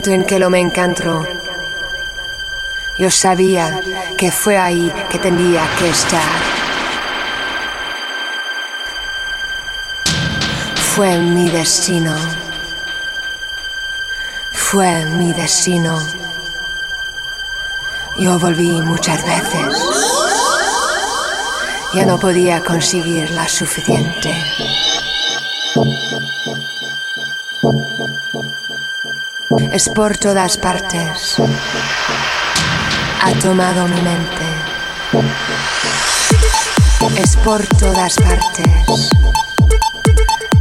Momento en que lo me encontró, yo sabía que fue ahí que tendría que estar. Fue mi destino. Fue mi destino. Yo volví muchas veces. Ya no podía conseguir la suficiente. Es por todas partes. Ha tomado mi mente. Es por todas partes.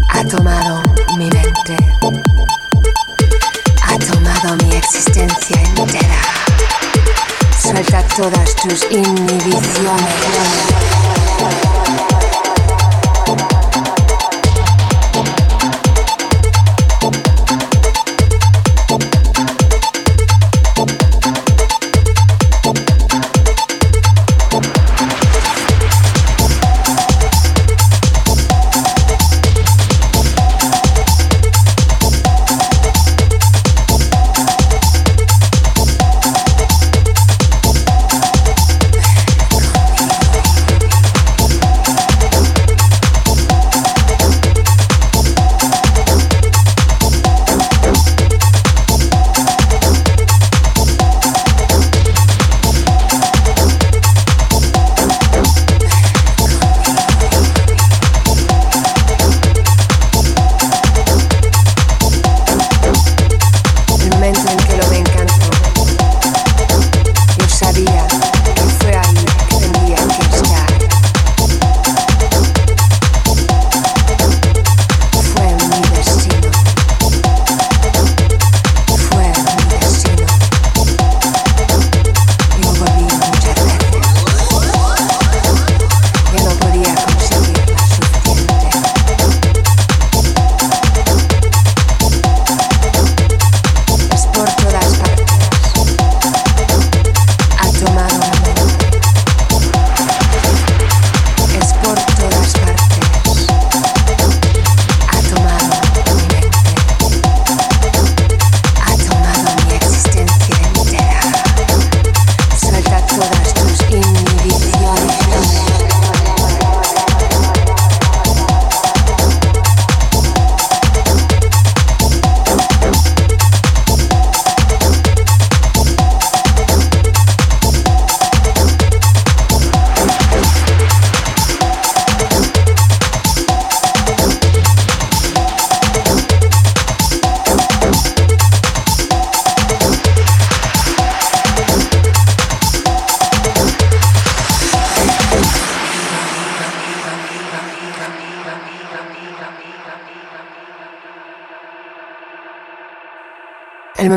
Ha tomado mi mente. Ha tomado mi existencia entera. Suelta todas tus inhibiciones.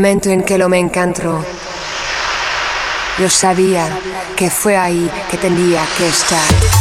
Momento en que lo me encontró, yo sabía que fue ahí que tendría que estar.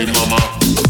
Hey, mama.